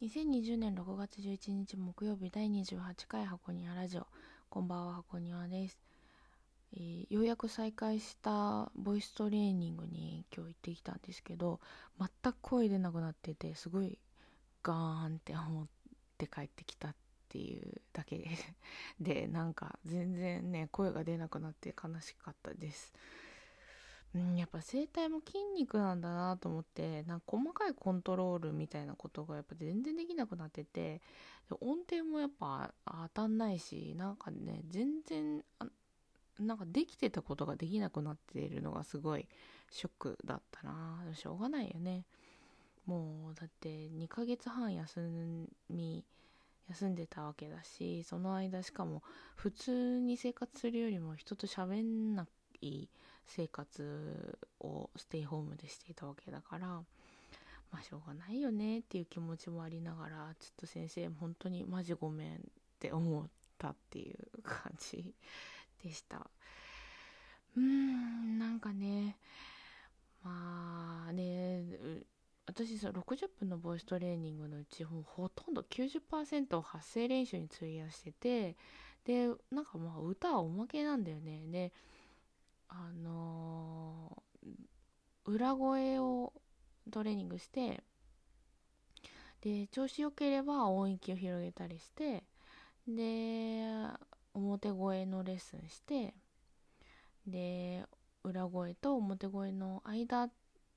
2020年6月11日木曜日第28回箱庭ラジオこんばんは箱庭です、えー、ようやく再開したボイストレーニングに今日行ってきたんですけど全く声出なくなっててすごいガーンって思って帰ってきたっていうだけで でなんか全然ね声が出なくなって悲しかったです。うん、やっぱ声帯も筋肉なんだなと思ってなんか細かいコントロールみたいなことがやっぱ全然できなくなってて音程もやっぱ当たんないしなんかね全然なんかできてたことができなくなっているのがすごいショックだったな。しょうがないよね。もうだって2ヶ月半休み休んでたわけだしその間しかも普通に生活するよりも人と喋んない生活をステイホームでしていたわけだからまあしょうがないよねっていう気持ちもありながらちょっと先生本当にマジごめんって思ったっていう感じでした。うーんなんかねまあね私さ60分のボイストレーニングのうちほとんど90%を発声練習に費やしててでなんかまあ歌はおまけなんだよね。であのー、裏声をトレーニングしてで調子良ければ音域を広げたりしてで表声のレッスンしてで裏声と表声の間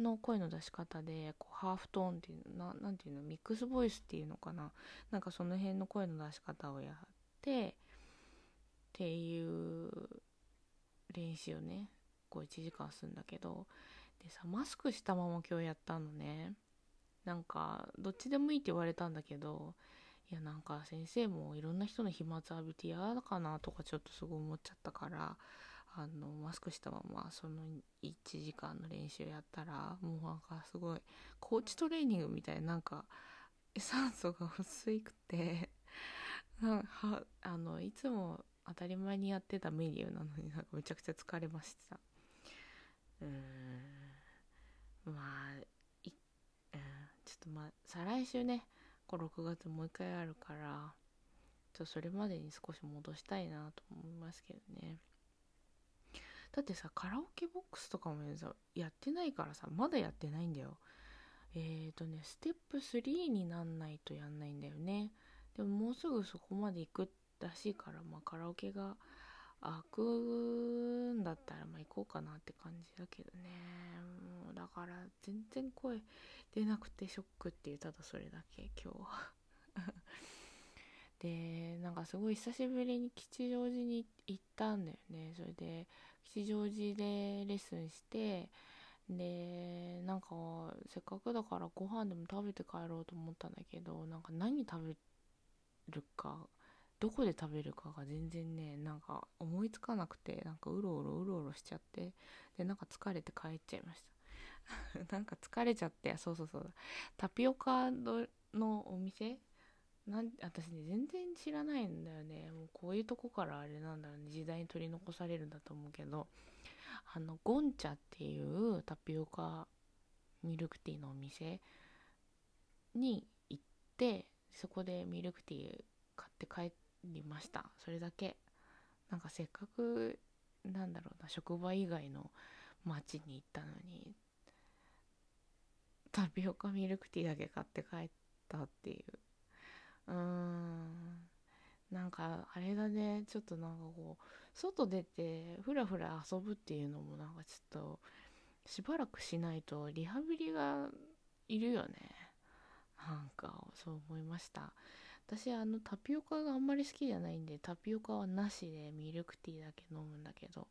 の声の出し方でこうハーフトーンっていうのなていうのミックスボイスっていうのかな。なんかその辺の声の出し方をやってっていう練習をねこう1時間するんだけどでさマスクしたまま今日やったのね。なんかどっちでもいいって言われたんだけどいやなんか先生もいろんな人の飛沫浴びて嫌だかなとかちょっとすごい思っちゃったからあのマスクしたままその1時間の練習やったらもうなんかすごいコーチトレーニングみたいなんか酸素が薄いくて あのいつも当たり前にやってたメニューなのになんかめちゃくちゃ疲れました。うーん。まあい、うん、ちょっとまあ再来週ね。こう6月もう一回あるからちょっとそれまでに少し戻したいなと思いますけどね。だってさカラオケボックスとかもやってないからさまだやってないんだよ。えーとねステップ3になんないとやんないんだよね。でももうすぐそこまで行くらしいから、まあ、カラオケが開くんだったらまあ行こうかなって感じだけどね。もうだから全然声出なくてショックっていうただそれだけ今日は。でなんかすごい久しぶりに吉祥寺に行ったんだよね。それで吉祥寺でレッスンしてでなんかせっかくだからご飯でも食べて帰ろうと思ったんだけどなんか何食べるかどこで食べるかが全然ねなんか思いつかなくてなんかうろうろうろうろしちゃってでなんか疲れて帰っちゃいました。なんか疲れちゃってそうそうそう。タピオカのお店？なん私ね全然知らないんだよね。もうこういうとこからあれなんだろうね。時代に取り残されるんだと思うけど。あのゴンチャっていうタピオカミルクティーのお店に行ってそこでミルクティー買って帰ってりました。それだけ。なんかせっかくなんだろうな職場以外の町に行ったのにタピオカミルクティーだけ買って帰ったっていう。うーん。なんかあれだね。ちょっとなんかこう外出てふらふら遊ぶっていうのもなんかちょっとしばらくしないとリハビリがいるよね。なんかそう思いました。私あのタピオカがあんまり好きじゃないんでタピオカはなしでミルクティーだけ飲むんだけど。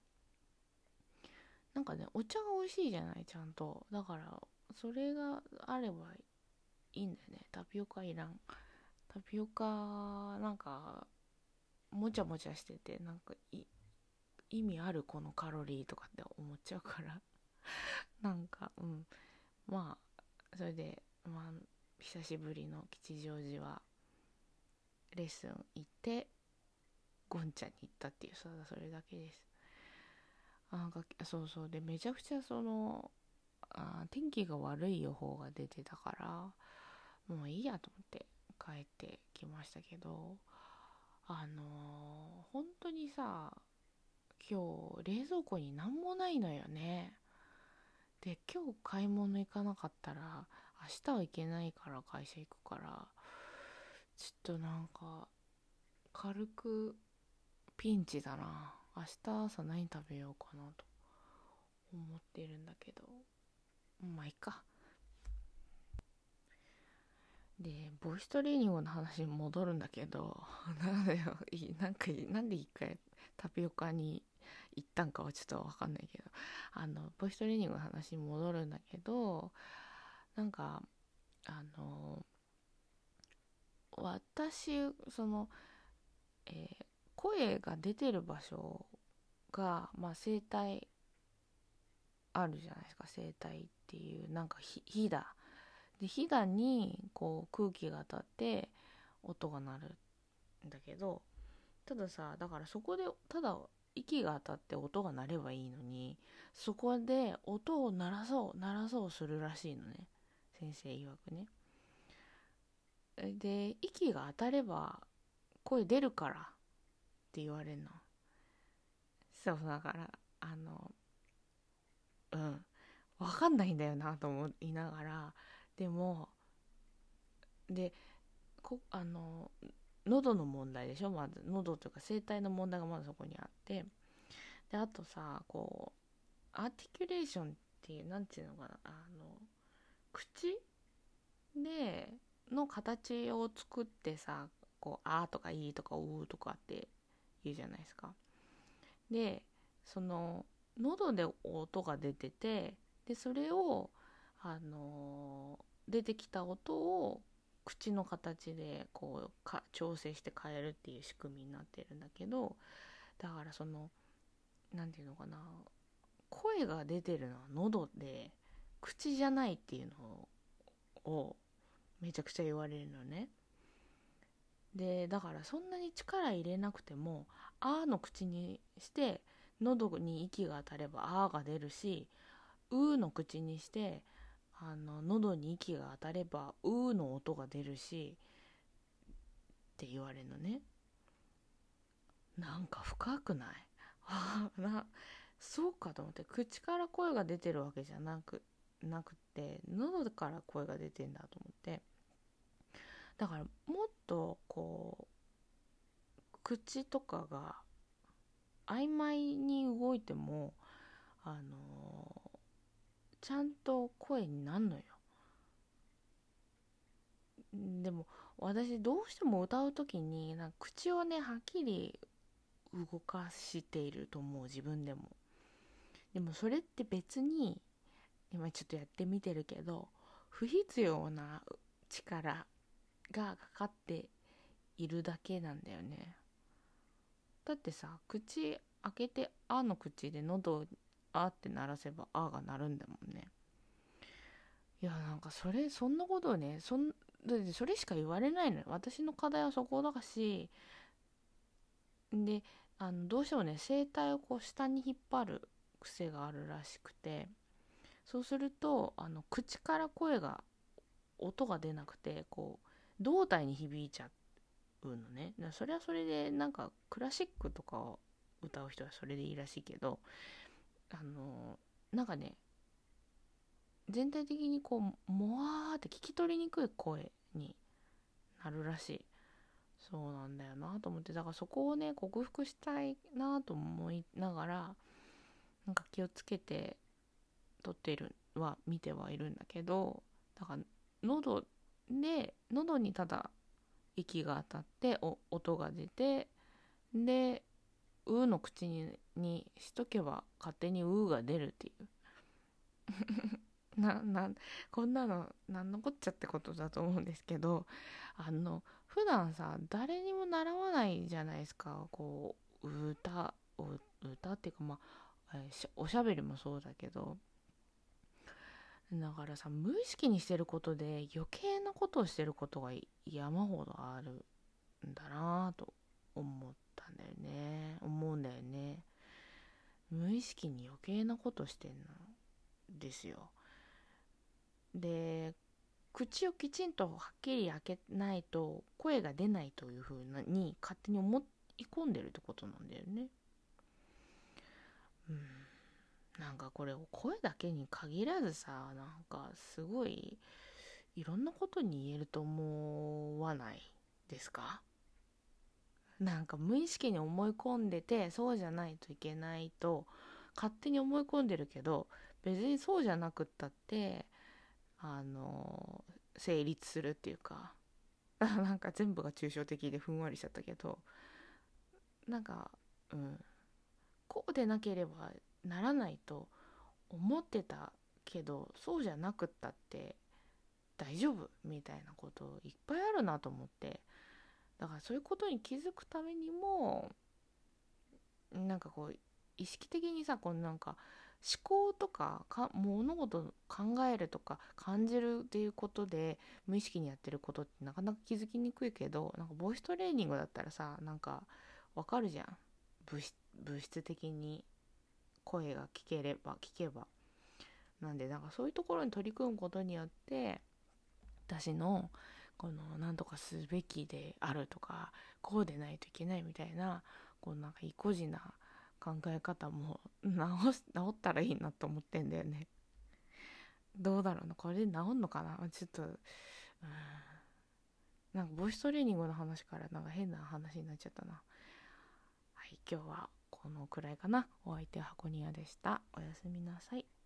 なんかねお茶が美味しいじゃないちゃんと。だからそれがあればいいんだよね。タピオカいらん。タピオカなんかもちゃもちゃしててなんか意味あるこのカロリーとかって思っちゃうから。なんかうん。まあそれでまあ久しぶりの吉祥寺はレッスン行ってゴンちゃんに行ったっていうそれだけです。なんかそうそう。でめちゃくちゃそのあ天気が悪い予報が出てたからもういいやと思って帰ってきましたけどあのー、本当にさ今日冷蔵庫に何もないのよね。で今日買い物行かなかったら明日は行けないから会社行くからちょっとなんか軽くピンチだな。明日朝何食べようかなと思ってるんだけど。まあいいか。でボイストレーニングの話に戻るんだけど。なんでなんかなんで一回タピオカに行ったんかはちょっとわかんないけど。あのボイストレーニングの話に戻るんだけど。なんかあの私その、えー、声が出てる場所が、まあ、声帯あるじゃないですか。声帯っていうなんかひだでひだにこう空気が当たって音が鳴るんだけどたださだからそこでただ息が当たって音が鳴ればいいのにそこで音を鳴らそう鳴らそうするらしいのね。先生曰くね。で息が当たれば声出るからって言われるの。そうだからあのうん。分かんないんだよなと思いながらでもでこあの喉の問題でしょ？まず喉というか声帯の問題がまずそこにあって。であとさこうアーティキュレーションっていう何て言うのかな？あの口での形を作ってさこう「あ」とか「いい」とか「う」とかって言うじゃないですか。でその喉で音が出ててでそれをあのー、出てきた音を口の形でこうか調整して変えるっていう仕組みになってるんだけどだからその何て言うのかな声が出てるのは喉で口じゃないっていうのをめちゃくちゃ言われるのね。でだからそんなに力入れなくても「あ」の口にして喉に息が当たれば「あ」が出るし「う」の口にしてあの喉に息が当たれば「う」の音が出るしって言われるのね。なんか深くない？なそうかと思って口から声が出てるわけじゃなくなくて喉から声が出てんだと思って。だからもっとこう口とかが曖昧に動いてもあのちゃんと声になんのよ。でも私どうしても歌う時になんか口をねはっきり動かしていると思う自分でも。でもそれって別に今ちょっとやってみてるけど不必要な力がかかっているだけなんだよね。だってさ口開けて「あ」の口で喉を「あ」って鳴らせば「あ」が鳴るんだもんね。いやなんかそれそんなことをねそんだってそれしか言われないのよ。私の課題はそこだしであのどうしてもね声帯をこう下に引っ張る癖があるらしくて。そうするとあの口から声が音が出なくてこう胴体に響いちゃうのね。それはそれでなんかクラシックとかを歌う人はそれでいいらしいけどあのなんかね全体的にこうもわーって聞き取りにくい声になるらしい。そうなんだよなと思って。だからそこをね克服したいなと思いながらなんか気をつけて撮っているは見てはいるんだけどだから喉で喉にただ息が当たってお音が出てで「う」の口ににしとけば勝手に「う」が出るっていう。ななこんなの何のこっちゃってことだと思うんですけどあの普段さ誰にも習わないじゃないですか。こう歌歌っていうかまあおしゃべりもそうだけど。だからさ無意識にしてることで余計なことをしてることが山ほどあるんだなぁと思ったんだよね。思うんだよね。無意識に余計なことしてんの。ですよ。で口をきちんとはっきり開けないと声が出ないというふうに勝手に思い込んでるってことなんだよね。うん、なんかこれ声だけに限らずさなんかすごいいろんなことに言えると思わないですか？なんか無意識に思い込んでてそうじゃないといけないと勝手に思い込んでるけど別にそうじゃなくったってあの成立するっていうか なんか全部が抽象的でふんわりしちゃったけどなんかうん。こうでなければならないと思ってたけどそうじゃなくったって大丈夫？みたいなこといっぱいあるなと思って。だからそういうことに気づくためにもなんかこう意識的にさこのなんか思考とかか物事を考えるとか感じるっていうことで無意識にやってることってなかなか気づきにくいけどなんかボイストレーニングだったらさなんかわかるじゃん。物物質的に。声が聞ければ聞けば。なんでなんかそういうところに取り組むことによって私のこの何とかすべきであるとかこうでないといけないみたいなこうなんか意固地な考え方も直す直ったらいいなと思ってんだよね。どうだろうな。これで治んのかな？ちょっとうん。なんかボイストレーニングの話からなんか変な話になっちゃったな。はい今日はこのくらいかな。お相手は箱庭でした。おやすみなさい。